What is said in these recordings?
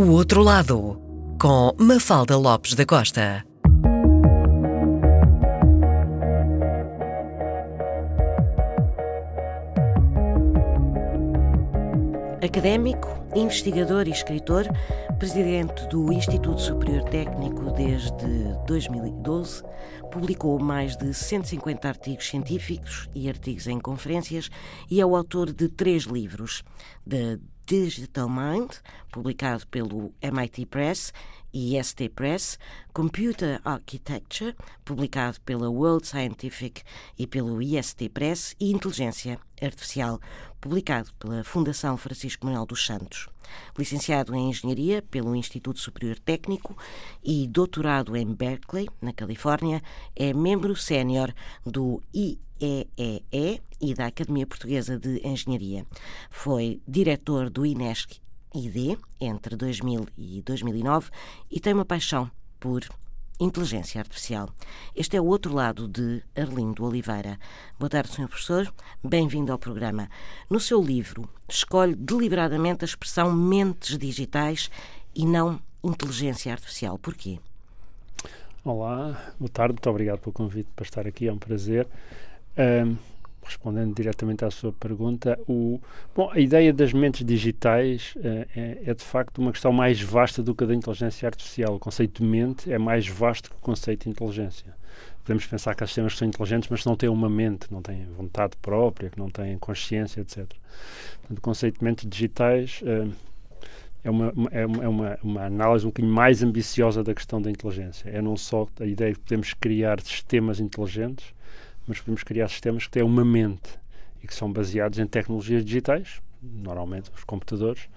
O Outro Lado, com Mafalda Lopes da Costa. Académico, investigador e escritor, presidente do Instituto Superior Técnico desde 2012, publicou mais de 150 artigos científicos e artigos em conferências e é o autor de três livros: The Digital Mind, publicado pelo MIT Press e ST Press, Computer Architecture, publicado pela World Scientific e pelo IST Press, e Inteligência Artificial, publicado pela Fundação Francisco Manuel dos Santos. Licenciado em Engenharia pelo Instituto Superior Técnico e doutorado em Berkeley, na Califórnia, é membro sénior do IEEE e da Academia Portuguesa de Engenharia. Foi diretor do INESC ID entre 2000 e 2009 e tem uma paixão por inteligência artificial. Este é o outro lado de Arlindo Oliveira. Boa tarde, Sr. Professor. Bem-vindo ao programa. No seu livro, escolhe deliberadamente a expressão mentes digitais e não inteligência artificial. Porquê? Olá, boa tarde, muito obrigado pelo convite para estar aqui, é um prazer. Um, respondendo diretamente à sua pergunta, o, bom, a ideia das mentes digitais uh, é, é, de facto uma questão mais vasta do que a da inteligência artificial. O conceito de mente é mais vasto que o conceito de inteligência. Podemos pensar que há sistemas são inteligentes, mas não têm uma mente, não têm vontade própria, que não têm consciência, etc. Portanto, o conceito de mentes digitais uh, é, uma, é, uma, é uma, uma, análise um bocadinho mais ambiciosa da questão da inteligência. É não só a ideia de que podemos criar sistemas inteligentes, mas podemos criar sistemas que têm uma mente e que são baseados em tecnologias digitais, normalmente os computadores,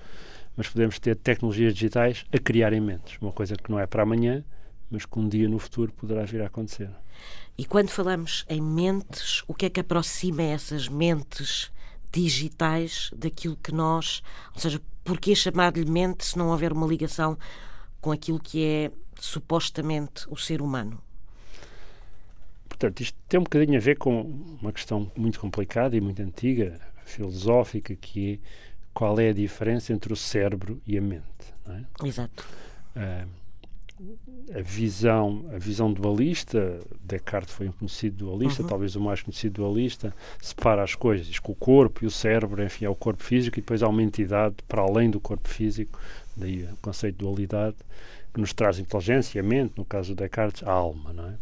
mas podemos ter tecnologias digitais a criarem mentes, uma coisa que não é para amanhã, mas que um dia no futuro poderá vir a acontecer. E quando falamos em mentes, o que é que aproxima essas mentes digitais daquilo que nós, ou seja, porquê chamar-lhe mente se não houver uma ligação com aquilo que é supostamente o ser humano? Portanto, isto tem um bocadinho a ver com uma questão muito complicada e muito antiga, filosófica, que é qual é a diferença entre o cérebro e a mente. É? Exato. Uh, a visão, a visão dualista, Descartes foi um conhecido dualista, uhum. talvez o mais conhecido dualista, separa as coisas, diz que o corpo e o cérebro, enfim, é o corpo físico e depois há uma entidade para além do corpo físico, daí o conceito de dualidade, que nos traz inteligência, a mente, no caso do Descartes, a alma, não é?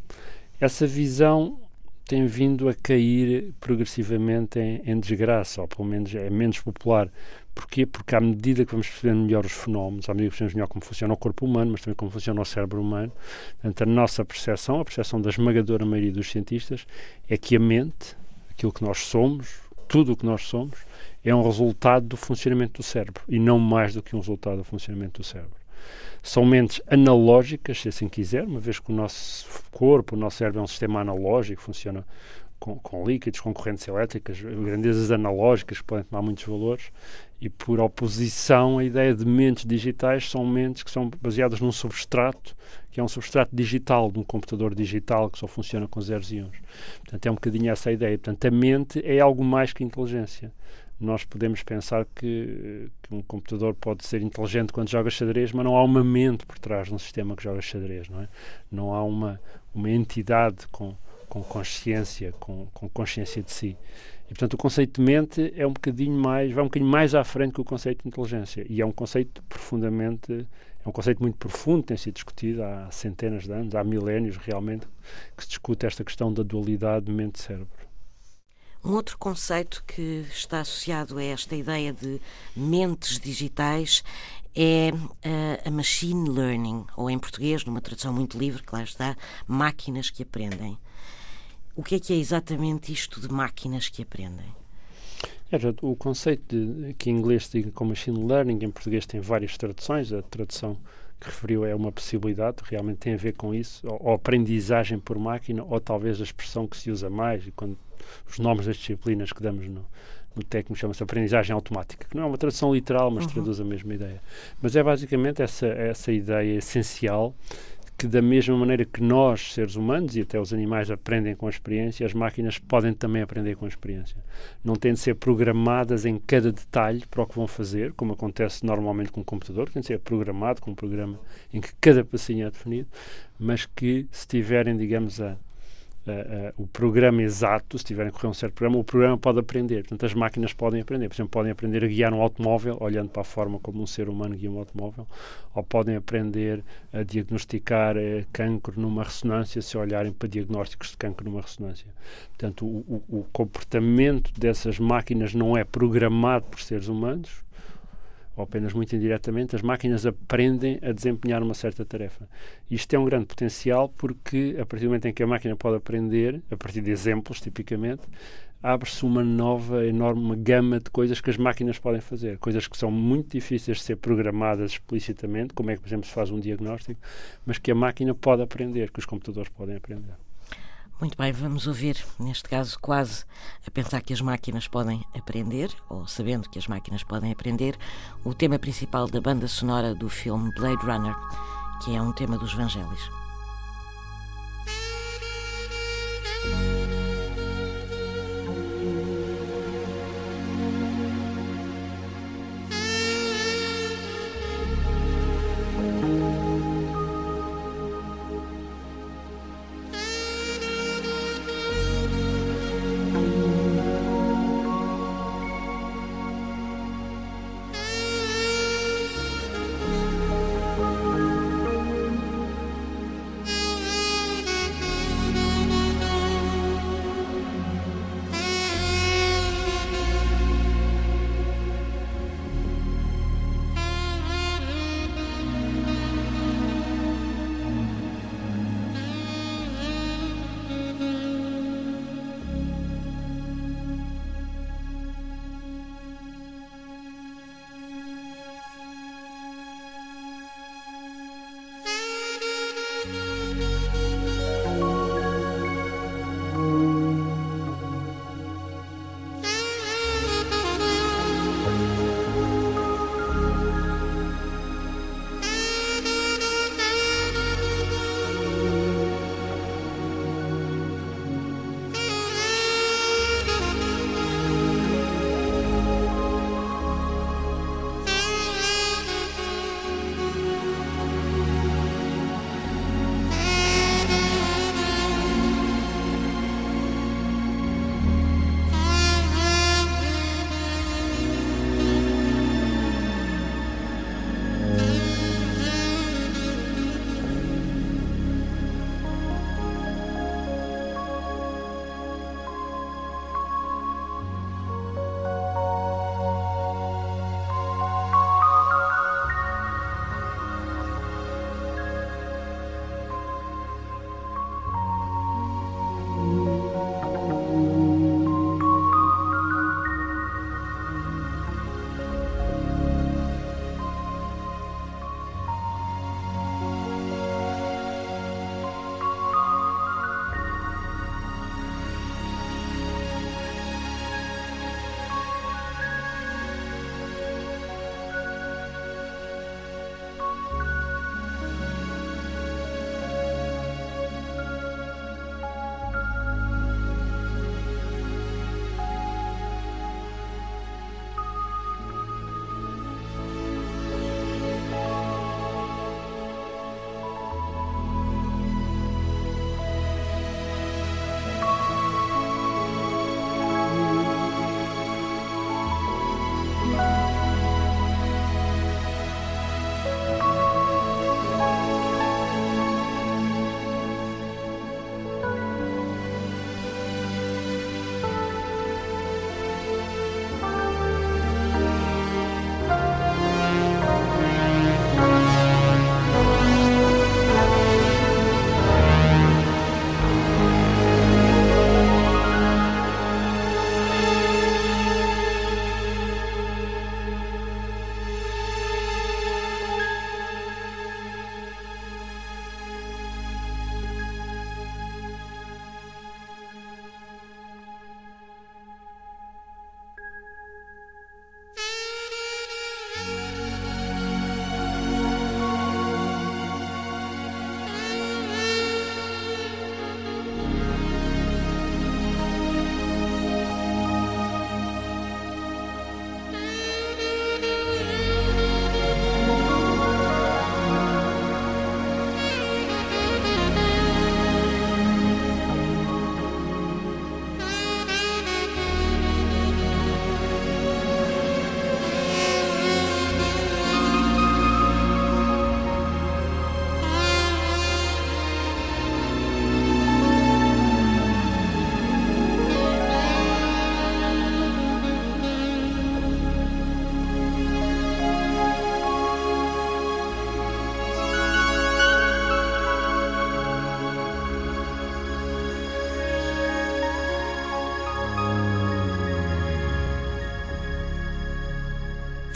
Essa visão tem vindo a cair progressivamente em, em, desgraça, ou pelo menos é menos popular. Porquê? Porque à medida que vamos percebendo melhor os fenómenos, à medida que percebemos melhor como funciona o corpo humano, mas também como funciona o cérebro humano, portanto, a nossa percepção, a percepção da esmagadora maioria dos cientistas, é que a mente, aquilo que nós somos, tudo o que nós somos, é um resultado do funcionamento do cérebro e não mais do que um resultado do funcionamento do cérebro são mentes analógicas, se assim quiser, uma vez que o nosso corpo, o nosso cérebro é um sistema analógico, funciona com, com líquidos, com correntes elétricas, grandezas analógicas que podem tomar muitos valores, e por oposição, a ideia de mentes digitais são mentes que são baseadas num substrato, que é um substrato digital, de um computador digital que só funciona com zeros e uns. Portanto, é um bocadinho essa a ideia. Portanto, a mente é algo mais que inteligência nós podemos pensar que, que, um computador pode ser inteligente quando joga xadrez, mas não há uma mente por trás de um sistema que joga xadrez, não é? Não há uma, uma entidade com, com consciência, com, com consciência de si. E, portanto, o conceito de mente é um bocadinho mais, vai um bocadinho mais à frente que o conceito de inteligência. E é um conceito profundamente, é um conceito muito profundo, tem sido discutido há centenas de anos, há milénios realmente, que se discute esta questão da dualidade mente-cérebro. Um outro conceito que está associado a esta ideia de mentes digitais é uh, a machine learning, ou em português, numa tradução muito livre, lá está, máquinas que aprendem. O que é que é exatamente isto de máquinas que aprendem? É, o conceito de, que em inglês se diga como machine learning, em português tem várias traduções. A tradução que referiu é uma possibilidade, realmente tem a ver com isso, ou, ou aprendizagem por máquina, ou talvez a expressão que se usa mais, e quando os nomes das disciplinas que damos no, no técnico chama-se aprendizagem automática, que não é uma tradução literal, mas uhum. traduz a mesma ideia. Mas é basicamente essa, essa ideia essencial que da mesma maneira que nós, seres humanos, e até os animais aprendem com a experiência, as máquinas podem também aprender com a experiência. Não têm de ser programadas em cada detalhe para o que vão fazer, como acontece normalmente com o computador, tem de ser programado com um programa em que cada passinho é definido, mas que se tiverem, digamos, a Uh, uh, o programa exato, se tiverem que correr um certo programa, o programa pode aprender. Portanto, as máquinas podem aprender. Por exemplo, podem aprender a guiar um automóvel, olhando para a forma como um ser humano guia um automóvel, ou podem aprender a diagnosticar uh, cancro numa ressonância, se olharem para diagnósticos de cancro numa ressonância. Portanto, o, o, o comportamento dessas máquinas não é programado por seres humanos, ou apenas muito indiretamente, as máquinas aprendem a desempenhar uma certa tarefa. Isto é um grande potencial porque, a partir do momento em que a máquina pode aprender, a partir de exemplos, tipicamente, abre-se uma nova, enorme gama de coisas que as máquinas podem fazer. Coisas que são muito difíceis de ser programadas explicitamente, como é que, por exemplo, se faz um diagnóstico, mas que a máquina pode aprender, que os computadores podem aprender. Muito bem, vamos ouvir, neste caso, quase a pensar que as máquinas podem aprender, ou sabendo que as máquinas podem aprender, o tema principal da banda sonora do filme Blade Runner, que é um tema dos Evangelhos.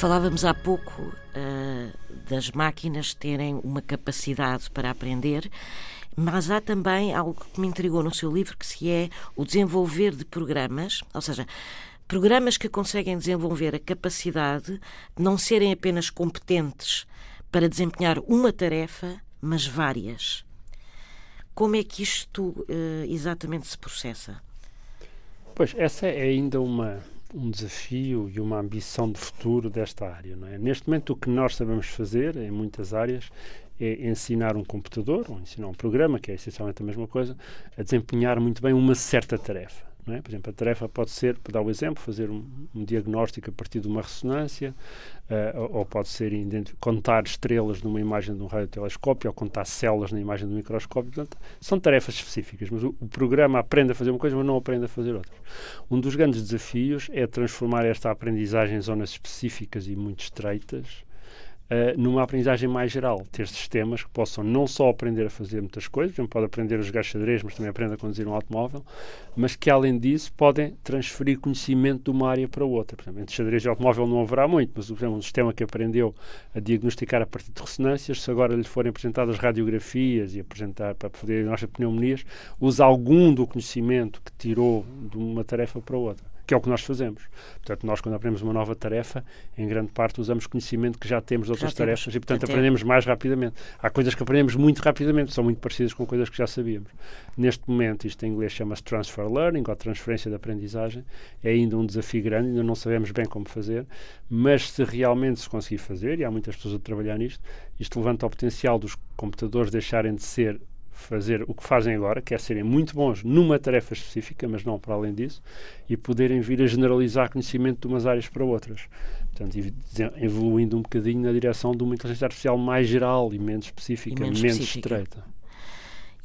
Falávamos há pouco uh, das máquinas terem uma capacidade para aprender, mas há também algo que me intrigou no seu livro, que se é o desenvolver de programas, ou seja, programas que conseguem desenvolver a capacidade de não serem apenas competentes para desempenhar uma tarefa, mas várias. Como é que isto uh, exatamente se processa? Pois, essa é ainda uma, um desafio e uma ambição de futuro desta área. É? Neste momento, o que nós sabemos fazer em muitas áreas é ensinar um computador, ou ensinar um programa, que é essencialmente a mesma coisa, a desempenhar muito bem uma certa tarefa. É? Por exemplo, a tarefa pode ser, para dar o um exemplo, fazer um, um, diagnóstico a partir de uma ressonância, uh, ou, ou, pode ser contar estrelas numa imagem de um radiotelescópio, ou contar células na imagem do microscópio. Portanto, são tarefas específicas, mas o, o, programa aprende a fazer uma coisa, mas não aprende a fazer outra. Um dos grandes desafios é transformar esta aprendizagem em zonas específicas e muito estreitas, Uh, numa aprendizagem mais geral, ter sistemas que possam não só aprender a fazer muitas coisas, não pode aprender a jogar xadrez, mas também aprende a conduzir um automóvel, mas que além disso podem transferir conhecimento de uma área para outra. Por exemplo, entre xadrez e automóvel não haverá muito, mas por exemplo, um sistema que aprendeu a diagnosticar a partir de ressonâncias, se agora lhe forem apresentadas radiografias e apresentar para poder diagnosticar pneumonias, usa algum do conhecimento que tirou de uma tarefa para outra que é o que nós fazemos. Portanto, nós, quando aprendemos uma nova tarefa, em grande parte usamos conhecimento que já temos de outras já tarefas temos. e, portanto, aprendemos mais rapidamente. Há coisas que aprendemos muito rapidamente, são muito parecidas com coisas que já sabíamos. Neste momento, isto em inglês chama-se transfer learning, ou transferência de aprendizagem. É ainda um desafio grande, ainda não sabemos bem como fazer, mas se realmente se conseguir fazer, e há muitas pessoas a trabalhar nisto, isto levanta o potencial dos computadores deixarem de ser fazer o que fazem agora, que é serem muito bons numa tarefa específica, mas não para além disso, e poderem vir a generalizar conhecimento de umas áreas para outras. Portanto, evoluindo um bocadinho na direção de uma inteligência artificial mais geral e menos específica, e menos, menos estreita.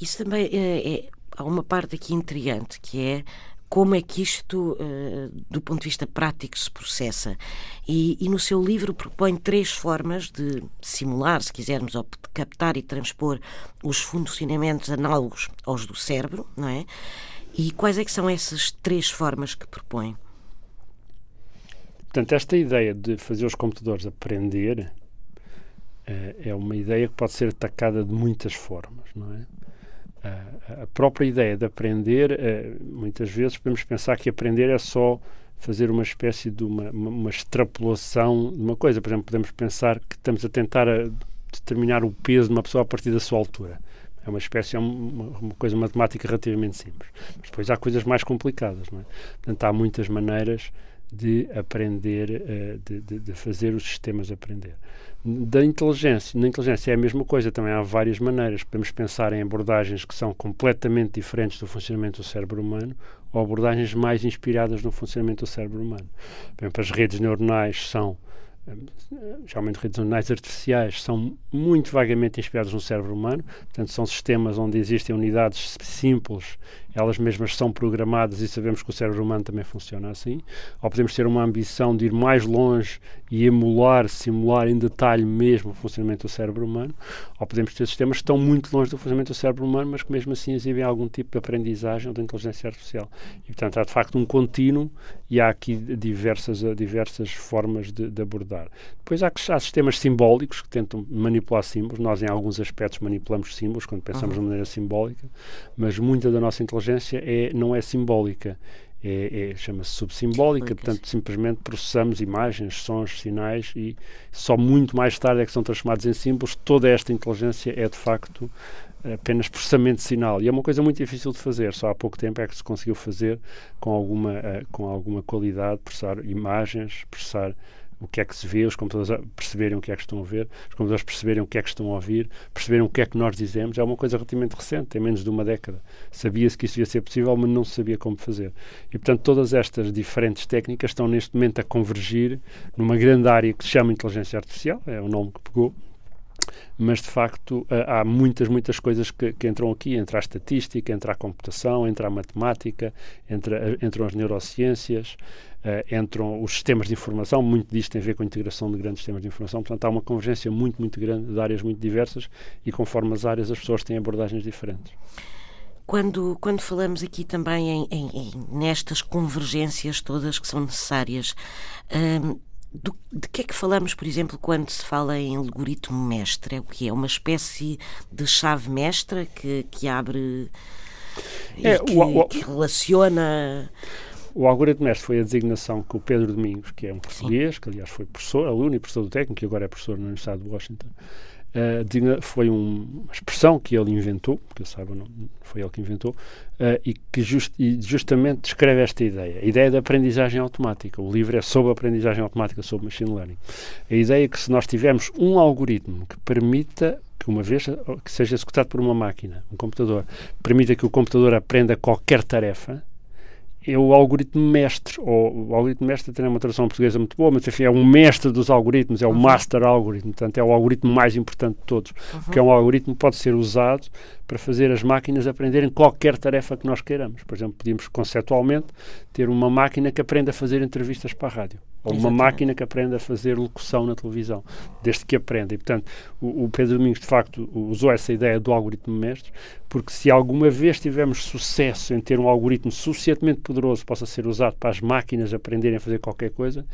Isso também é, é, há uma parte aqui intrigante que é como é que isto, uh, do ponto de vista prático, se processa. E, e, no seu livro propõe três formas de simular, se quisermos, ou de captar e transpor os funcionamentos análogos aos do cérebro, não é? E quais é que são essas três formas que propõe? Portanto, esta ideia de fazer os computadores aprender uh, é uma ideia que pode ser atacada de muitas formas, não é? A, própria ideia de aprender, eh, muitas vezes podemos pensar que aprender é só fazer uma espécie de uma, uma, uma, extrapolação de uma coisa. Por exemplo, podemos pensar que estamos a tentar a determinar o peso de uma pessoa a partir da sua altura. É uma espécie, é uma, uma coisa matemática relativamente simples. Mas depois há coisas mais complicadas, não é? Portanto, há muitas maneiras de aprender, eh, de, de, de fazer os sistemas aprender da inteligência. Na inteligência é a mesma coisa, também há várias maneiras. Podemos pensar em abordagens que são completamente diferentes do funcionamento do cérebro humano ou abordagens mais inspiradas no funcionamento do cérebro humano. Por exemplo, as redes neuronais são geralmente redes artificiais, são muito vagamente inspiradas no cérebro humano, portanto, são sistemas onde existem unidades simples, elas mesmas são programadas e sabemos que o cérebro humano também funciona assim. Ou podemos ter uma ambição de ir mais longe e emular, simular em detalhe mesmo o funcionamento do cérebro humano, ou podemos ter sistemas que estão muito longe do funcionamento do cérebro humano, mas que mesmo assim exibem algum tipo de aprendizagem ou de inteligência artificial. E, portanto, há de facto um contínuo e há aqui diversas, diversas formas de, de abordar. Depois há, há, sistemas simbólicos que tentam manipular símbolos. Nós, em alguns aspectos, manipulamos símbolos quando pensamos uhum. de maneira simbólica, mas muita da nossa inteligência é, não é simbólica. É, é, chama-se subsimbólica, portanto simplesmente processamos imagens, sons, sinais e só muito mais tarde é que são transformados em símbolos. Toda esta inteligência é de facto apenas processamento de sinal e é uma coisa muito difícil de fazer. Só há pouco tempo é que se conseguiu fazer com alguma, uh, com alguma qualidade, processar imagens, processar o que é que se vê, os computadores perceberem o que é que estão a ver, os computadores perceberem o que é que estão a ouvir, perceberem o que é que nós dizemos, é uma coisa relativamente recente, tem menos de uma década. Sabia-se que isso ia ser possível, mas não sabia como fazer. E, portanto, todas estas diferentes técnicas estão neste momento a convergir numa grande área que se chama inteligência artificial, é o nome que pegou, mas de facto há muitas, muitas coisas que, que, entram aqui, entra a estatística, entra a computação, entra a matemática, entra, entram as neurociências, uh, entram os sistemas de informação, muito disto tem a ver com a integração de grandes sistemas de informação, portanto há uma convergência muito, muito grande de áreas muito diversas e conforme as áreas as pessoas têm abordagens diferentes. Quando, quando falamos aqui também em, em, em nestas convergências todas que são necessárias, hum, do, de que é que falamos, por exemplo, quando se fala em algoritmo mestre? É o que é? Uma espécie de chave mestra que, que abre é, que, o, o, que relaciona. O algoritmo mestre foi a designação que o Pedro Domingos, que é um português, Sim. que aliás foi professor, aluno e professor do técnico, e agora é professor na Universidade de Washington, Uh, foi um, uma expressão que ele inventou, que eu saiba, não, foi ele que inventou, uh, e que just, e justamente descreve esta ideia, a ideia da aprendizagem automática. O livro é sobre aprendizagem automática, sobre machine learning. A ideia é que se nós tivermos um algoritmo que permita que uma vez que seja executado por uma máquina, um computador, permita que o computador aprenda qualquer tarefa, é o algoritmo mestre, ou o algoritmo mestre tem uma tradução portuguesa muito boa, mas enfim, é um mestre dos algoritmos, é o uhum. master algoritmo, portanto é o algoritmo mais importante de todos, uhum. porque é um algoritmo que pode ser usado para fazer as máquinas aprenderem qualquer tarefa que nós queiramos. Por exemplo, podíamos conceptualmente ter uma máquina que aprenda a fazer entrevistas para a rádio. Ou uma máquina que aprenda a fazer locução na televisão, desde que aprenda. E, portanto, o, o, Pedro Domingos, de facto, usou essa ideia do algoritmo mestre, porque se alguma vez tivermos sucesso em ter um algoritmo suficientemente poderoso que possa ser usado para as máquinas aprenderem a fazer qualquer coisa,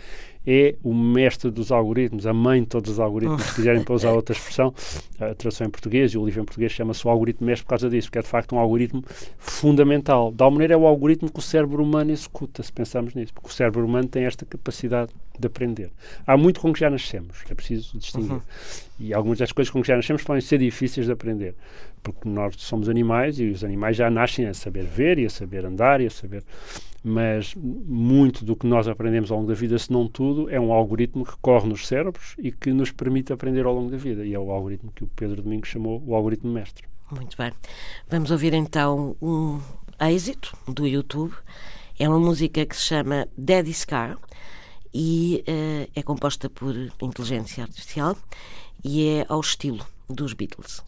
é o mestre dos algoritmos, a mãe de todos os algoritmos, se quiserem para usar outra expressão, a tradução em português e o livro em português chama-se o algoritmo mestre por causa disso, porque é de facto um algoritmo fundamental. Da maneira é o algoritmo que o cérebro humano executa, se pensarmos nisso, porque o cérebro humano tem esta capacidade de aprender. Há muito com que já nascemos, é preciso distinguir. Uhum. E algumas das coisas com que já nascemos podem ser difíceis de aprender, porque nós somos animais e os animais já nascem a saber ver e a saber andar e a saber mas muito do que nós aprendemos ao longo da vida, se não tudo, é um algoritmo que corre nos cérebros e que nos permite aprender ao longo da vida. E é o algoritmo que o Pedro Domingos chamou o algoritmo mestre. Muito bem. Vamos ouvir então um êxito do YouTube. É uma música que se chama Daddy's Car e uh, é composta por inteligência artificial e é ao estilo dos Beatles.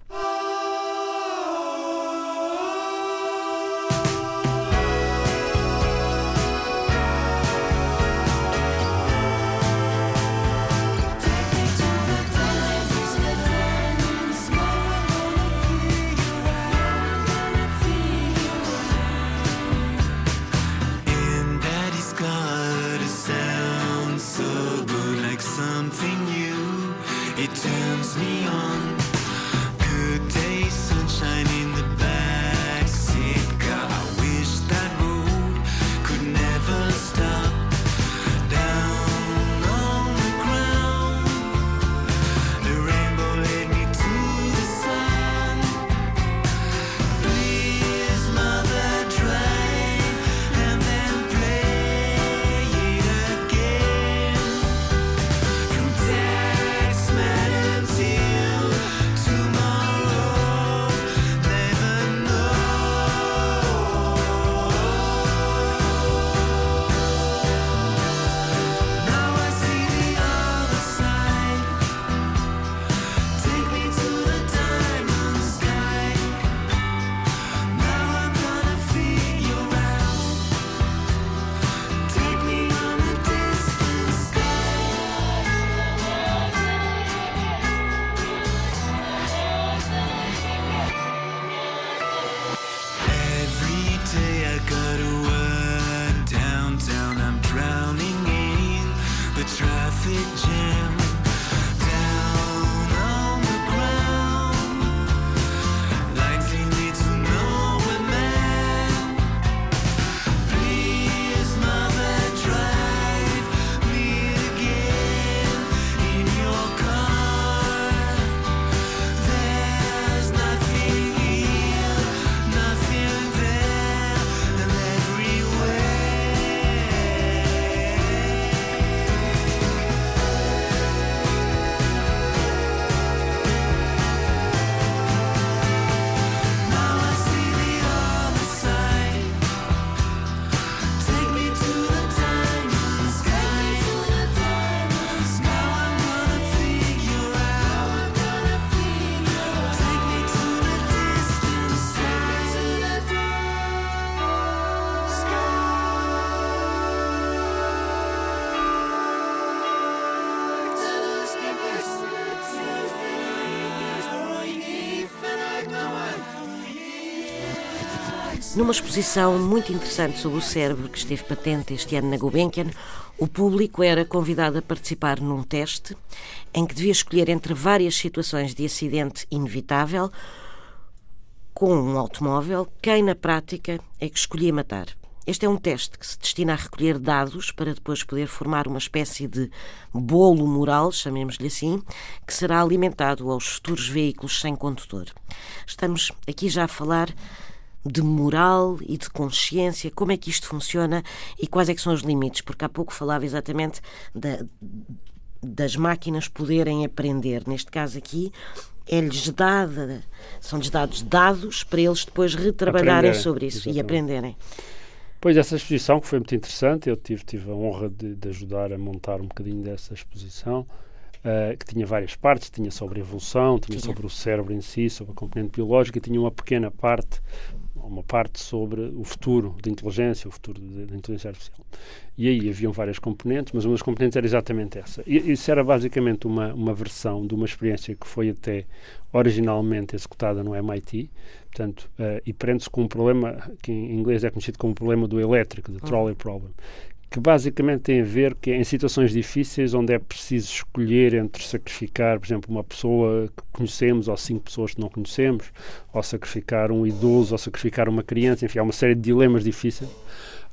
Numa exposição muito interessante sobre o cérebro que esteve patente este ano na Gulbenkian, O público era convidado a participar num teste em que devia escolher entre várias situações de acidente inevitável com um automóvel quem, na prática, é que escolhia matar. Este é um teste que se destina a recolher dados para depois poder formar uma espécie de bolo moral, chamemos-lhe assim, que será alimentado aos futuros veículos sem condutor. Estamos aqui já a falar de moral e de consciência, como é que isto funciona e quais é que são os limites, porque há pouco falava exatamente da, das máquinas poderem aprender. Neste caso aqui, é-lhes dada, são-lhes dados dados para eles depois retrabalharem sobre isso exatamente. e aprenderem. Pois, essa exposição que foi muito interessante, eu tive, tive a honra de, de ajudar a montar um bocadinho dessa exposição, uh, que tinha várias partes, tinha sobre a evolução, tinha, tinha sobre o cérebro em si, sobre a componente biológica, e tinha uma pequena parte uma parte sobre o futuro da inteligência, o futuro da inteligência artificial. E aí haviam várias componentes, mas uma das componentes era exatamente essa. E isso era basicamente uma, uma versão de uma experiência que foi até originalmente executada no MIT, portanto, uh, e prende-se com um problema que em inglês é conhecido como o problema do elétrico, the trolley problem, que basicamente tem a ver que em situações difíceis onde é preciso escolher entre sacrificar, por exemplo, uma pessoa que conhecemos ou cinco pessoas que não conhecemos, ou sacrificar um idoso, ou sacrificar uma criança, enfim, há uma série de dilemas difíceis.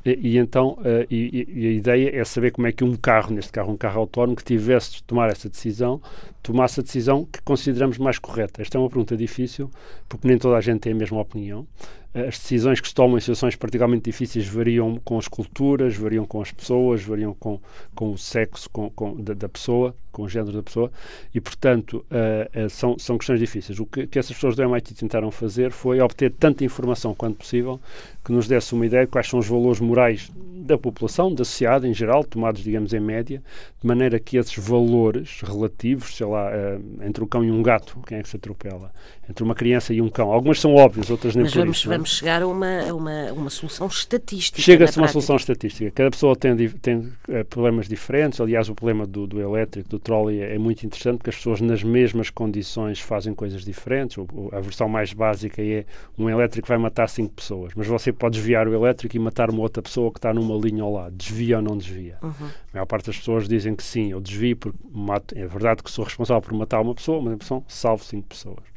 E, e então, uh, e, e, a ideia é saber como é que um carro, neste carro um carro autónomo, que tivesse de tomar essa decisão, tomasse a decisão que consideramos mais correta. Esta é uma pergunta difícil, porque nem toda a gente tem a mesma opinião. As decisões que se tomam em situações particularmente difíceis variam com as culturas, variam com as pessoas, variam com, com o sexo com, com da, da, pessoa, com o género da pessoa, e, portanto, uh, uh, são, são questões difíceis. O que, que essas pessoas do MIT tentaram fazer foi obter tanta informação quanto possível que nos desse uma ideia de quais são os valores morais da população, da sociedade em geral, tomados, digamos, em média, de maneira que esses valores relativos, sei lá, uh, entre um cão e um gato, quem é que se atropela? Entre uma criança e um cão. Algumas são óbvias, outras nem Mas por vamos, isso. É? Chegar a uma, a uma, uma solução estatística. Chega-se a uma solução estatística. Cada pessoa tem, tem uh, problemas diferentes. Aliás, o problema do, do elétrico, do trolley, é, é, muito interessante porque as pessoas, nas mesmas condições, fazem coisas diferentes. O, a versão mais básica é um elétrico vai matar cinco pessoas, mas você pode desviar o elétrico e matar uma outra pessoa que está numa linha ao lado. Desvia ou não desvia? Uhum. A maior parte das pessoas dizem que sim, eu desvio porque mato. É verdade que sou responsável por matar uma pessoa, mas a pessoa salvo cinco pessoas.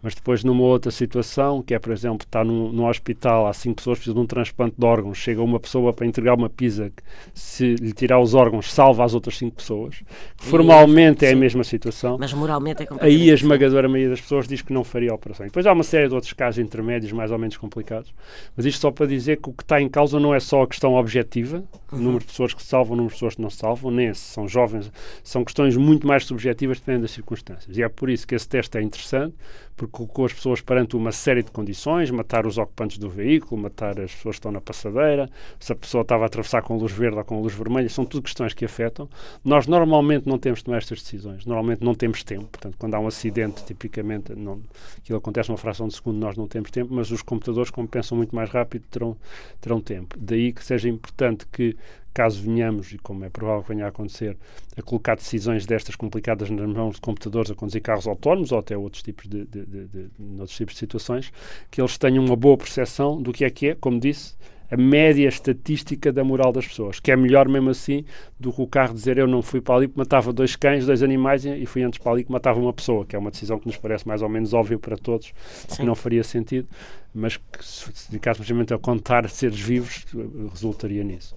Mas depois, numa outra situação, que é, por exemplo, está num, num hospital, há cinco pessoas que precisam de um transplante de órgãos, chega uma pessoa para entregar uma pizza que, se lhe tirar os órgãos, salva as outras cinco pessoas. Formalmente é a mesma situação. Mas moralmente é completamente Aí a esmagadora maioria das pessoas diz que não faria a operação. depois há uma série de outros casos intermédios, mais ou menos complicados. Mas isto só para dizer que o que está em causa não é só a questão objetiva, o uhum. número de pessoas que se salvam, o número de pessoas que não se salvam, nem se são jovens, são questões muito mais subjetivas dependendo das circunstâncias. E é por isso que esse teste é interessante, porque colocou as pessoas perante uma série de condições, matar os ocupantes do veículo, matar as pessoas que estão na passadeira, se a pessoa estava a atravessar com luz verde ou com luz vermelha, são tudo questões que afetam. Nós normalmente não temos de tomar estas decisões, normalmente não temos tempo, portanto, quando há um acidente, tipicamente, não, aquilo acontece numa fração de segundo, nós não temos tempo, mas os computadores, como pensam muito mais rápido, terão, terão tempo. Daí que seja importante que caso venhamos, e como é provável que venha a acontecer, a colocar decisões destas complicadas nas mãos de computadores a conduzir carros autónomos ou até outros tipos de, de, de, de, outros tipos de situações, que eles tenham uma boa percepção do que é que é, como disse, a média estatística da moral das pessoas, que é melhor mesmo assim do que o carro dizer eu não fui para ali porque matava dois cães, dois animais e fui antes para ali que matava uma pessoa, que é uma decisão que nos parece mais ou menos óbvia para todos, Sim. que não faria sentido, mas que se dedicássemos simplesmente a contar seres vivos, resultaria nisso.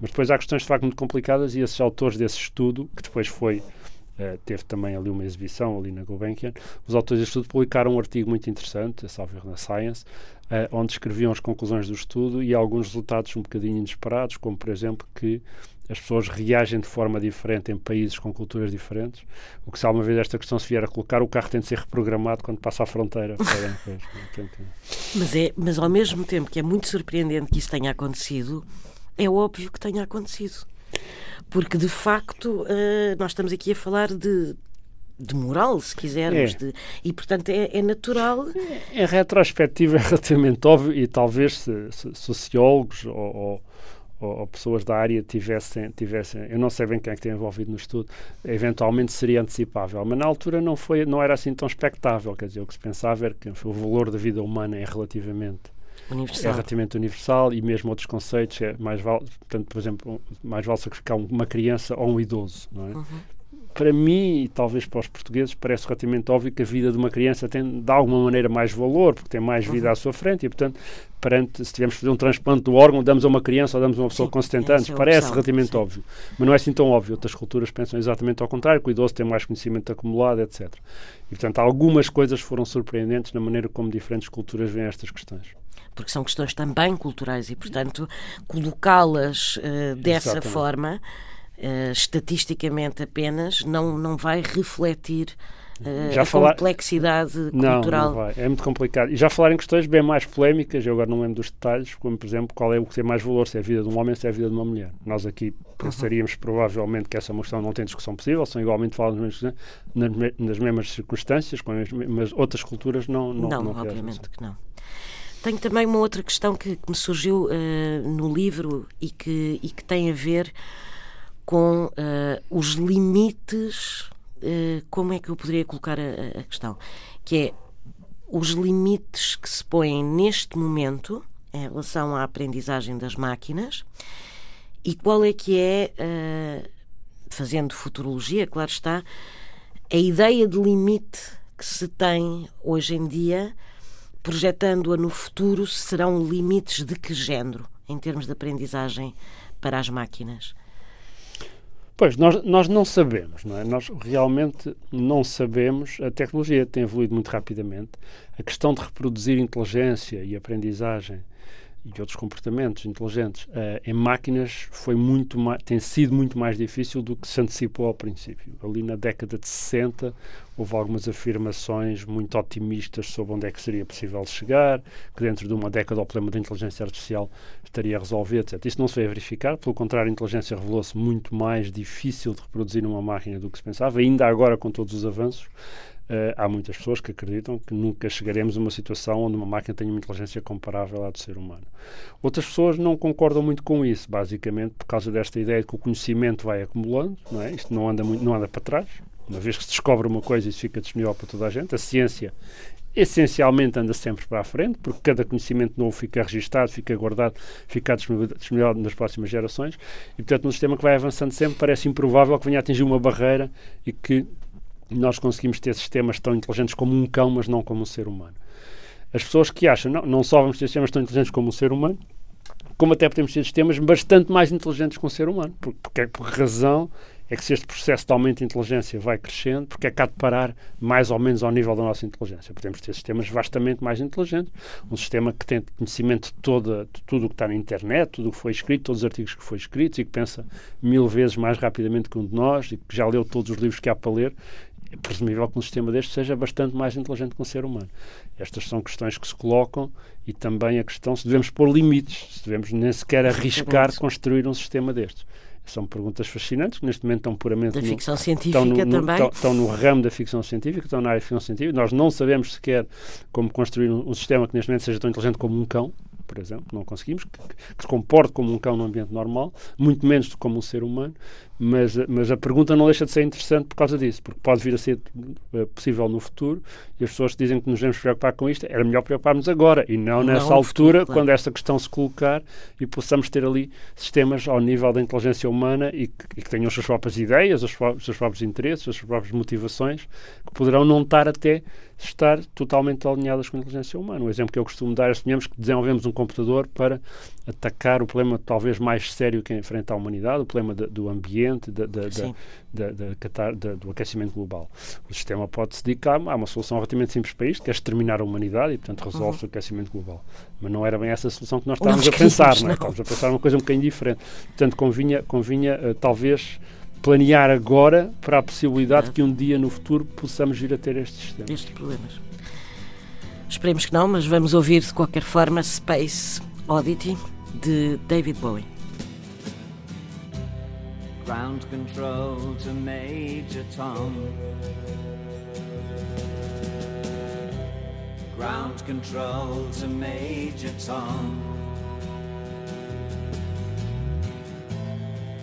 Mas depois há questões de facto muito complicadas e esses autores desse estudo, que depois foi Uh, teve também ali uma exibição ali na Gulbenkian. Os autores deste estudo publicaram um artigo muito interessante, salvo na Science, uh, onde escreviam as conclusões do estudo e alguns resultados um bocadinho inesperados, como por exemplo que as pessoas reagem de forma diferente em países com culturas diferentes. O que se alguma vez esta questão se vier a colocar, o carro tem de ser reprogramado quando passa a fronteira. mas, é, mas ao mesmo tempo que é muito surpreendente que isso tenha acontecido, é óbvio que tenha acontecido. Porque, de facto, uh, nós estamos aqui a falar de de moral, se quisermos, é. de, e portanto é, é natural. Em retrospectiva é relativamente óbvio e talvez se, se sociólogos ou, ou, ou, pessoas da área tivessem, tivessem, eu não sei bem quem é que tem envolvido no estudo, eventualmente seria antecipável, mas na altura não foi, não era assim tão expectável, quer dizer, o que se pensava era que o valor da vida humana é relativamente universal. é relativamente universal e mesmo outros conceitos é mais vale, portanto, por exemplo, mais vale sacrificar uma criança ou um idoso, não é? Uhum para mim e talvez para os portugueses parece relativamente óbvio que a vida de uma criança tem de alguma maneira mais valor porque tem mais vida uhum. à sua frente e portanto perante se tivermos de fazer um transplante do órgão damos a uma criança ou damos a uma pessoa Sim, com 70 anos é parece opção. relativamente Sim. óbvio mas não é assim tão óbvio outras culturas pensam exatamente ao contrário que o idoso tem mais conhecimento acumulado etc e portanto algumas coisas foram surpreendentes na maneira como diferentes culturas veem estas questões porque são questões também culturais e portanto colocá-las uh, dessa exatamente. forma uh, estatisticamente apenas, não, não vai refletir Uh, a falar... complexidade cultural. Não, não vai. É muito complicado. E já falar em questões bem mais polémicas, eu agora não lembro dos detalhes, como por exemplo, qual é o que tem mais valor, se é a vida de um homem ou se é a vida de uma mulher. Nós aqui pensaríamos uhum. provavelmente que essa questão não tem discussão possível, são igualmente falados nas, nas mesmas circunstâncias, mas outras culturas não Não, não, não obviamente assim. que não. Tenho também uma outra questão que, que me surgiu uh, no livro e que, e que tem a ver com uh, os limites. Uh, como é que eu poderia colocar a, a, questão? Que é os limites que se põem neste momento em relação à aprendizagem das máquinas e qual é que é, uh, fazendo futurologia, claro está, a ideia de limite que se tem hoje em dia, projetando-a no futuro, serão limites de que género em termos de aprendizagem para as máquinas? Pois, nós, nós não sabemos, não é? Nós realmente não sabemos. A tecnologia tem evoluído muito rapidamente. A questão de reproduzir inteligência e aprendizagem e outros comportamentos inteligentes uh, em máquinas foi muito tem sido muito mais difícil do que se antecipou ao princípio. Ali na década de 60 houve algumas afirmações muito otimistas sobre onde é que seria possível chegar, que dentro de uma década o problema da inteligência artificial estaria resolvido, etc. Isso não se veio verificar, pelo contrário, a inteligência revelou-se muito mais difícil de reproduzir numa máquina do que se pensava, ainda agora com todos os avanços. Uh, há muitas pessoas que acreditam que nunca chegaremos a uma situação onde uma máquina tenha uma inteligência comparável à do ser humano. Outras pessoas não concordam muito com isso, basicamente por causa desta ideia de que o conhecimento vai acumulando, não é? isto não anda, muito, não anda para trás. Uma vez que se descobre uma coisa, isso fica disponível para toda a gente. A ciência essencialmente anda sempre para a frente, porque cada conhecimento novo fica registado, fica guardado, fica disponível nas próximas gerações. E, portanto, num sistema que vai avançando sempre, parece improvável que venha a atingir uma barreira e que nós conseguimos ter sistemas tão inteligentes como um cão, mas não como um ser humano. As pessoas que acham, não, não só vamos ter sistemas tão inteligentes como um ser humano, como até podemos ter sistemas bastante mais inteligentes que um ser humano. Por, porque, por razão é que se este processo de aumento de inteligência vai crescendo, porque é que há de parar mais ou menos ao nível da nossa inteligência. Podemos ter sistemas vastamente mais inteligentes, um sistema que tem conhecimento de, toda, de tudo o que está na internet, tudo o que foi escrito, todos os artigos que foram escritos e que pensa mil vezes mais rapidamente que um de nós e que já leu todos os livros que há para ler é presumível que um sistema deste seja bastante mais inteligente que um ser humano. Estas são questões que se colocam e também a questão se devemos pôr limites, se devemos nem sequer arriscar construir um sistema destes. São perguntas fascinantes que neste momento estão puramente. Da no, ficção científica estão no, também. Estão, estão, no ramo da ficção científica, estão na área de ficção científica. Nós não sabemos sequer como construir um, um sistema que neste momento seja tão inteligente como um cão por exemplo, não conseguimos, que, que, se comporte como um cão no ambiente normal, muito menos do que como um ser humano, mas, mas a pergunta não deixa de ser interessante por causa disso, porque pode vir a ser uh, possível no futuro e as pessoas dizem que nos devemos preocupar com isto, era melhor preocuparmos agora e não, não nessa altura, futuro, quando esta questão se colocar e possamos ter ali sistemas ao nível da inteligência humana e que, e que tenham as suas próprias ideias, os seus próprios interesses, as suas próprias motivações, que poderão não estar até estar totalmente alinhadas com a inteligência humana. O exemplo que eu costumo dar é suponhamos que desenvolvemos um computador para atacar o problema talvez mais sério que enfrenta a humanidade, o problema de, do ambiente, de, de, do aquecimento global. O sistema pode se dedicar a uma solução relativamente simples para isto, que é exterminar a humanidade e, portanto, resolve uhum. o aquecimento global. Mas não era bem essa a solução que nós estávamos a pensar, não é? Estávamos a pensar uma coisa um bocadinho diferente. Portanto, convinha, convinha uh, talvez planear agora para a possibilidade de que um dia no futuro possamos vir a ter estes sistemas. Estes problemas. Esperemos que não, mas vamos ouvir de qualquer forma Space Oddity de David Bowie. Ground control to Major Tom. Ground control to Major Tom.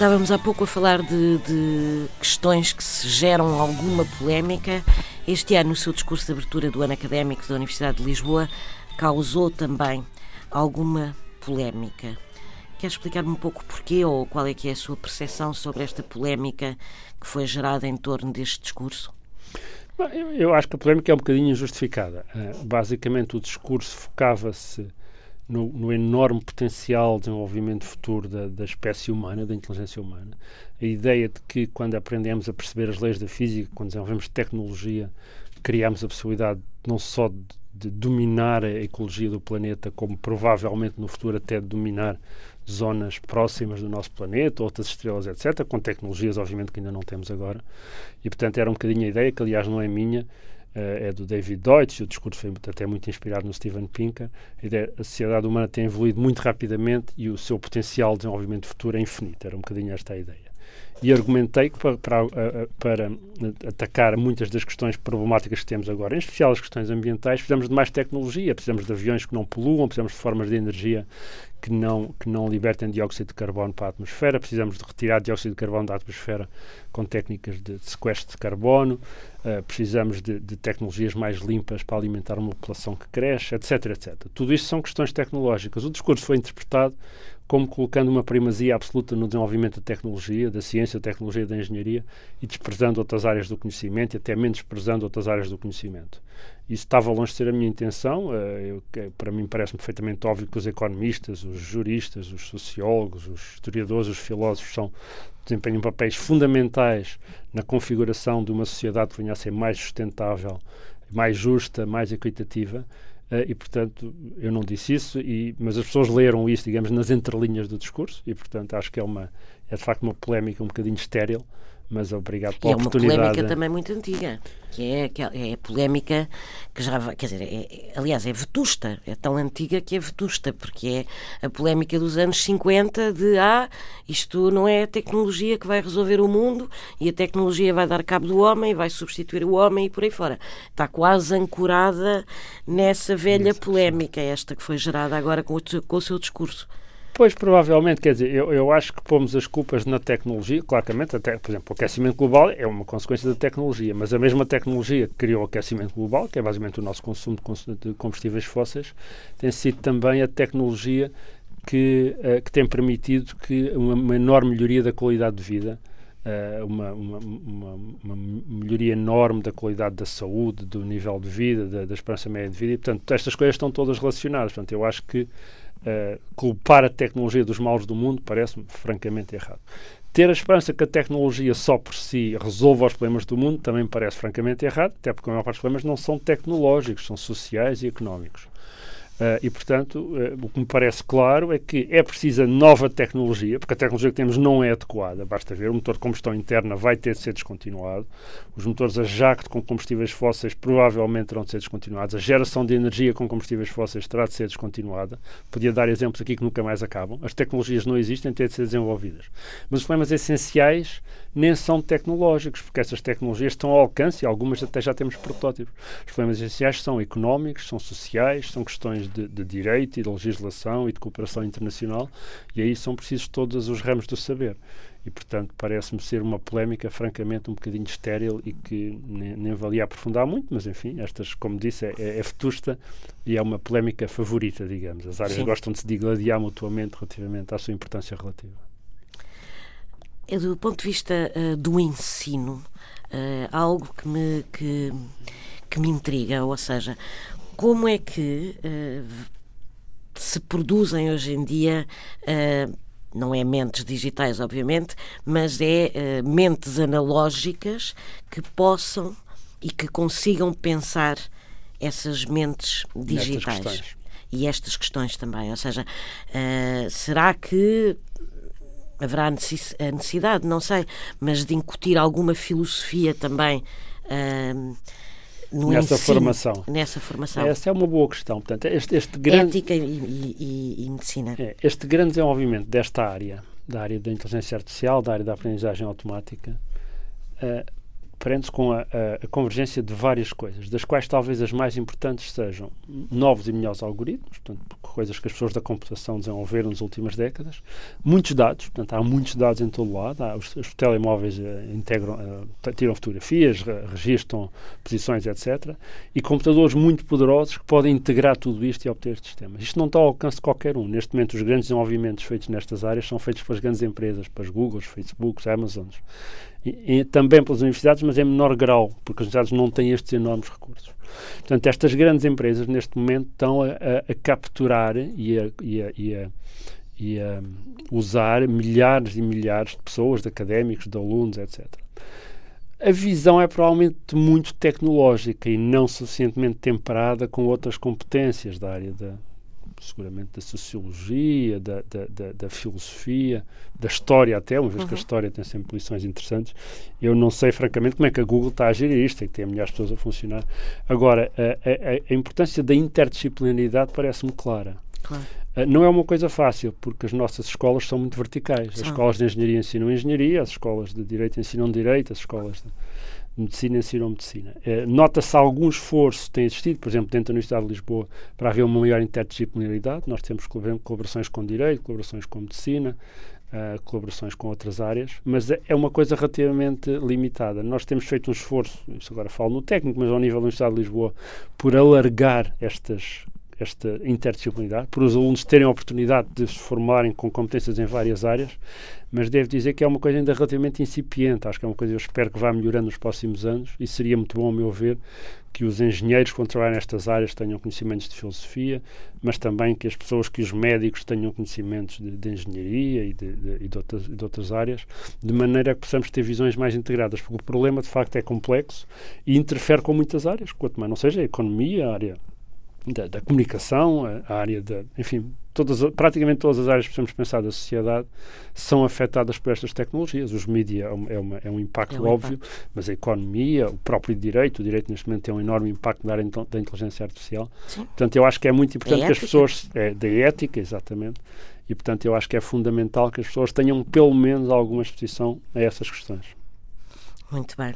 Estávamos há pouco a falar de, de, questões que se geram alguma polémica. Este ano, no seu discurso de abertura do ano académico da Universidade de Lisboa, causou também alguma polémica. Quer explicar-me um pouco porquê ou qual é que é a sua percepção sobre esta polémica que foi gerada em torno deste discurso? Eu acho que a polémica é um bocadinho injustificada. Eh, basicamente, o discurso focava-se no, no, enorme potencial de desenvolvimento futuro da, da, espécie humana, da inteligência humana. A ideia de que, quando aprendemos a perceber as leis da física, quando desenvolvemos tecnologia, criamos a possibilidade não só de, de dominar a ecologia do planeta, como provavelmente no futuro até de dominar zonas próximas do nosso planeta, outras estrelas, etc., com tecnologias, obviamente, que ainda não temos agora. E, portanto, era um bocadinho a ideia, que aliás não é minha, é do David Deutsch, o discurso foi até muito inspirado no Steven Pinker. A, ideia, a sociedade humana tem evoluído muito rapidamente e o seu potencial de desenvolvimento futuro é infinito. Era um bocadinho esta a ideia e argumentei que para, para, para, atacar muitas das questões problemáticas que temos agora, em especial as questões ambientais, precisamos de mais tecnologia, precisamos de aviões que não poluam, precisamos de formas de energia que não, que não libertem dióxido de carbono para a atmosfera, precisamos de retirar dióxido de carbono da atmosfera com técnicas de, sequestro de carbono, uh, precisamos de, de, tecnologias mais limpas para alimentar uma população que cresce, etc, etc. Tudo isto são questões tecnológicas. O discurso foi interpretado como colocando uma primazia absoluta no desenvolvimento da tecnologia, da ciência, da tecnologia da engenharia e desprezando outras áreas do conhecimento e até menos desprezando outras áreas do conhecimento. Isso estava longe de ser a minha intenção. Eh, eu, para mim parece-me perfeitamente óbvio que os economistas, os juristas, os sociólogos, os historiadores, os filósofos são, desempenham papéis fundamentais na configuração de uma sociedade que venha a ser mais sustentável, mais justa, mais equitativa. Uh, e, portanto, eu não disse isso, e, mas as pessoas leram isso, digamos, nas entrelinhas do discurso, e, portanto, acho que é, uma, é de facto uma polémica um bocadinho estéril, mas obrigado pela e oportunidade. É uma polémica também muito antiga, que é, que é a polémica que já quer dizer, é, aliás, é vetusta, é tão antiga que é vetusta, porque é a polémica dos anos 50 de ah, isto não é a tecnologia que vai resolver o mundo e a tecnologia vai dar cabo do homem, vai substituir o homem e por aí fora. Está quase ancorada nessa velha polémica, esta que foi gerada agora com o, com o seu discurso. Pois, provavelmente, quer dizer, eu, eu acho que pomos as culpas na tecnologia, claramente, até, por exemplo, o aquecimento global é uma consequência da tecnologia, mas a mesma tecnologia que criou o aquecimento global, que é basicamente o nosso consumo de combustíveis fósseis, tem sido também a tecnologia que, uh, que tem permitido que uma, uma, enorme melhoria da qualidade de vida, uh, uma, uma, uma, melhoria enorme da qualidade da saúde, do nível de vida, da, da esperança média de vida, e, portanto, estas coisas estão todas relacionadas. Portanto, eu acho que uh, culpar a tecnologia dos males do mundo parece-me francamente errado. Ter a esperança que a tecnologia só por si resolva os problemas do mundo também parece francamente errado, até porque a maior parte dos problemas não são tecnológicos, são sociais e económicos. Uh, e, portanto, uh, o que me parece claro é que é precisa nova tecnologia, porque a tecnologia que temos não é adequada. Basta ver, o motor de combustão interna vai ter de ser descontinuado, os motores a jacto com combustíveis fósseis provavelmente terão de ser descontinuados, a geração de energia com combustíveis fósseis terá de ser descontinuada. Podia dar exemplos aqui que nunca mais acabam. As tecnologias não existem, têm de ser desenvolvidas. Mas os problemas essenciais nem são tecnológicos, porque essas tecnologias estão ao alcance e algumas até já temos protótipos. Os problemas essenciais são económicos, são sociais, são questões de, de, direito e de legislação e de cooperação internacional, e aí são precisos todos os ramos do saber. E, portanto, parece-me ser uma polémica francamente um bocadinho estéril e que nem, nem valia aprofundar muito, mas enfim, estas, como disse, é, é, é vetusta e é uma polémica favorita, digamos. As áreas Sim. gostam de se digladiar mutuamente relativamente à sua importância relativa. É do ponto de vista uh, do ensino, uh, algo que me, que, que me intriga, ou seja, como é que uh, se produzem hoje em dia, uh, não é mentes digitais, obviamente, mas é uh, mentes analógicas que possam e que consigam pensar essas mentes digitais. E estas questões também. Ou seja, será que haverá a necessidade, não sei, mas de incutir alguma filosofia também no nessa ensino, formação. Nessa formação. Essa é uma boa questão. Portanto, este, este grande, Ética e, e, e medicina. É, este grande desenvolvimento desta área, da área da inteligência artificial, da área da aprendizagem automática, uh, prende-se com a, a, a, convergência de várias coisas, das quais talvez as mais importantes sejam novos e melhores algoritmos, portanto, coisas que as pessoas da computação desenvolveram nas últimas décadas, muitos dados, portanto, há muitos dados em todo lado, há, os, os, telemóveis uh, integram, uh, tiram fotografias, re, registram posições, etc., e computadores muito poderosos que podem integrar tudo isto e obter sistemas. Isto não está ao alcance de qualquer um. Neste momento, os grandes desenvolvimentos feitos nestas áreas são feitos pelas grandes empresas, pelas Googles, Facebooks, Amazons, e, e, também pelas universidades, mas em menor grau, porque as universidades não têm estes enormes recursos. Portanto, estas grandes empresas, neste momento, estão a, a, a capturar e a, e a, e e a usar milhares e milhares de pessoas, de académicos, de alunos, etc. A visão é provavelmente muito tecnológica e não suficientemente temperada com outras competências da área da, seguramente da sociologia, da, da, da, da filosofia, da história até, uma vez uhum. que a uhum. história tem sempre lições interessantes. Eu não sei, francamente, como é que a Google está a gerir isto, tem que ter melhores pessoas a funcionar. Agora, a, a, a importância da interdisciplinaridade parece-me clara. Claro. Uh, não é uma coisa fácil, porque as nossas escolas são muito verticais. As escolas de engenharia ensinam engenharia, as escolas de direito ensinam direito, as escolas de medicina ensinam medicina. Uh, Nota-se algum esforço tem existido, por exemplo, dentro da Universidade de Lisboa, para haver uma maior interdisciplinaridade. Nós temos, colaborações com direito, colaborações com medicina, uh, colaborações com outras áreas, mas é, é uma coisa relativamente limitada. Nós temos feito um esforço, isso agora falo no técnico, mas ao nível da Universidade de Lisboa, por alargar estas esta interdisciplinaridade, por os alunos terem a oportunidade de se formarem com competências em várias áreas, mas devo dizer que é uma coisa ainda relativamente incipiente. Acho que é uma coisa que eu espero que vá melhorando nos próximos anos e seria muito bom, ao meu ver, que os engenheiros, quando trabalham nestas áreas, tenham conhecimentos de filosofia, mas também que as pessoas, que os médicos tenham conhecimentos de, de engenharia e de, de, de, outras, de outras áreas, de maneira que possamos ter visões mais integradas, porque o problema, de facto, é complexo e interfere com muitas áreas, quanto mais não seja a economia, a área da, da, comunicação, a, a, área da, enfim, todas, praticamente todas as áreas que precisamos pensar da sociedade são afetadas por estas tecnologias. Os mídias é, uma, é, um impacto é um óbvio, impacto. mas a economia, o próprio direito, o direito neste momento tem um enorme impacto na área da inteligência artificial. Sim. Portanto, eu acho que é muito importante que as pessoas, é, da ética, exatamente, e portanto eu acho que é fundamental que as pessoas tenham pelo menos alguma exposição a essas questões. Muito bem.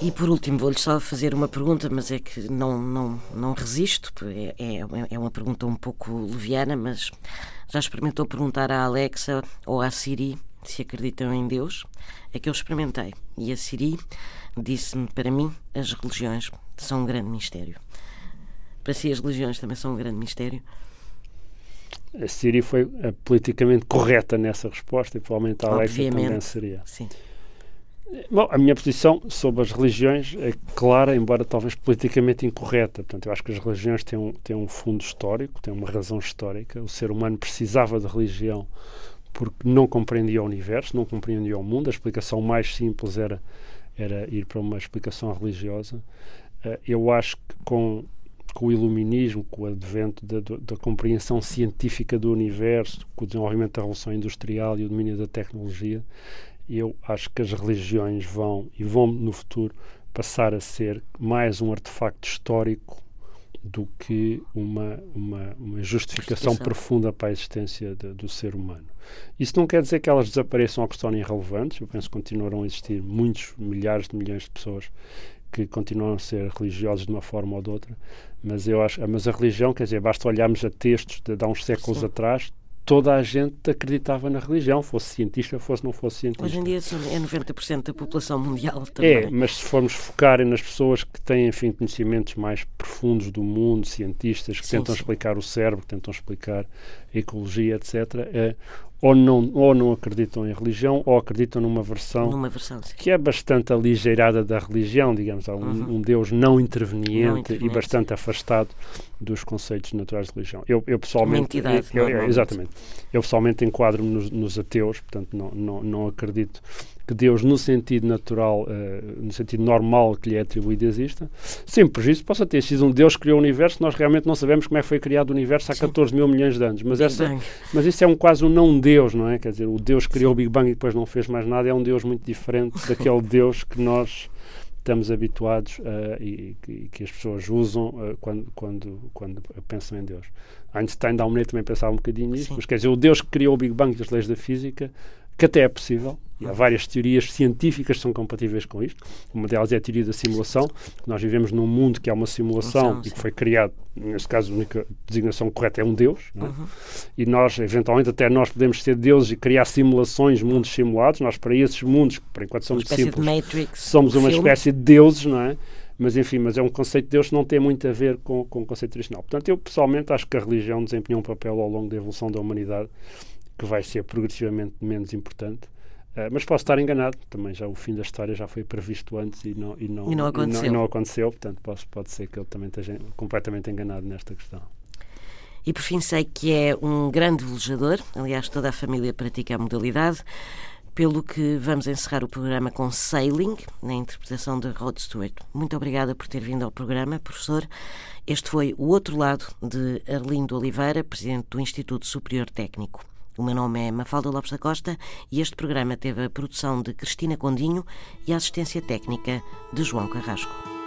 E por último, vou-lhe só fazer uma pergunta, mas é que não, não, não resisto, é, é, é uma pergunta um pouco leviana, mas já experimentou perguntar à Alexa ou à Siri se acreditam em Deus? É que eu experimentei. E a Siri disse-me, para mim, as religiões são um grande mistério. Para si, as religiões também são um grande mistério? A Siri foi politicamente correta nessa resposta e provavelmente a Alexa Obviamente, também seria. Sim. Bom, a minha posição sobre as religiões é clara, embora talvez politicamente incorreta. Portanto, eu acho que as religiões têm um, têm um fundo histórico, têm uma razão histórica. O ser humano precisava de religião porque não compreendia o universo, não compreendia o mundo. A explicação mais simples era, era ir para uma explicação religiosa. Uh, eu acho que com, com o iluminismo, com o advento da, da, compreensão científica do universo, com o desenvolvimento da revolução industrial e o domínio da tecnologia, eu acho que as religiões vão e vão no futuro passar a ser mais um artefacto histórico do que uma, uma, uma justificação profunda para a existência de, do ser humano. Isso não quer dizer que elas desapareçam ou que se tornem irrelevantes. Eu penso que continuarão a existir muitos, milhares de milhões de pessoas que continuam a ser religiosos de uma forma ou de outra, mas eu acho, mas a religião, quer dizer, basta olharmos a textos de, de há uns séculos Sim. atrás, toda a gente acreditava na religião, fosse cientista, fosse não fosse cientista. Hoje em dia é 90% da população mundial também. É, mas se formos focar nas pessoas que têm, enfim, conhecimentos mais profundos do mundo, cientistas que sim, tentam sim. explicar o cérebro, que tentam explicar ecologia, etc., é, ou não, ou não acreditam em religião ou acreditam numa versão, numa versão que é bastante aligeirada da religião, digamos, há um, uhum. um Deus não interveniente, não interveniente, e bastante afastado dos conceitos naturais de religião. Eu, eu pessoalmente, entidade, eu, eu, exatamente, eu pessoalmente enquadro-me nos, nos, ateus, portanto não, não, não acredito que Deus, no sentido natural, uh, no sentido normal que lhe é atribuído, exista, sem prejuízo possa ter sido um Deus que criou o universo, nós realmente não sabemos como é que foi criado o universo há Sim. 14 mil milhões de anos, mas, essa, mas isso é um quase um não Deus, não é? Quer dizer, o Deus que criou o Big Bang e depois não fez mais nada é um Deus muito diferente daquele Deus que nós estamos habituados uh, e, e, que as pessoas usam uh, quando, quando, quando pensam em Deus. Einstein, da um também pensava um bocadinho nisso, mas quer dizer, o Deus que criou o Big Bang e as leis da física que até é possível, e há várias teorias científicas que são compatíveis com isto. Uma delas é a teoria da simulação. Nós vivemos num mundo que é uma simulação e que foi criado, neste caso, a única designação correta é um Deus. É? Uhum. E nós, eventualmente, até nós podemos ser deuses e criar simulações, mundos simulados. Nós, para esses mundos, que por enquanto são muito simples, Matrix, somos uma filme. espécie de deuses, não é? Mas, enfim, mas é um conceito de Deus que não tem muito a ver com, com o conceito tradicional. Portanto, eu, pessoalmente, acho que a religião desempenhou um papel ao longo da evolução da humanidade que vai ser progressivamente menos importante. Uh, mas posso estar enganado, também já o fim da história já foi previsto antes e não, e não, e não, aconteceu. E não, e não aconteceu, portanto posso, pode ser que ele também esteja completamente enganado nesta questão. E por fim sei que é um grande velejador, aliás toda a família pratica a modalidade. pelo que vamos encerrar o programa com Sailing, na interpretação de Rod Stewart. Muito obrigada por ter vindo ao programa, professor. Este foi o outro lado de Arlindo Oliveira, presidente do Instituto Superior Técnico. O meu nome é Mafalda Lopes da Costa e este programa teve a produção de Cristina Condinho e a assistência técnica de João Carrasco.